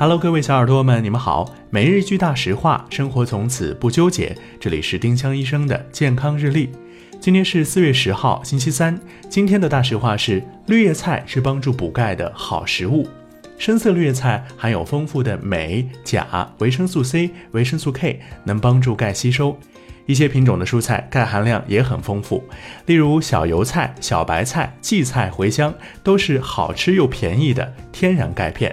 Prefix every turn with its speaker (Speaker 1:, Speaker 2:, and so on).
Speaker 1: Hello，各位小耳朵们，你们好。每日一句大实话，生活从此不纠结。这里是丁香医生的健康日历。今天是四月十号，星期三。今天的大实话是：绿叶菜是帮助补钙的好食物。深色绿叶菜含有丰富的镁、钾、维生素 C、维生素 K，能帮助钙吸收。一些品种的蔬菜钙含量也很丰富，例如小油菜、小白菜、荠菜、茴香，都是好吃又便宜的天然钙片。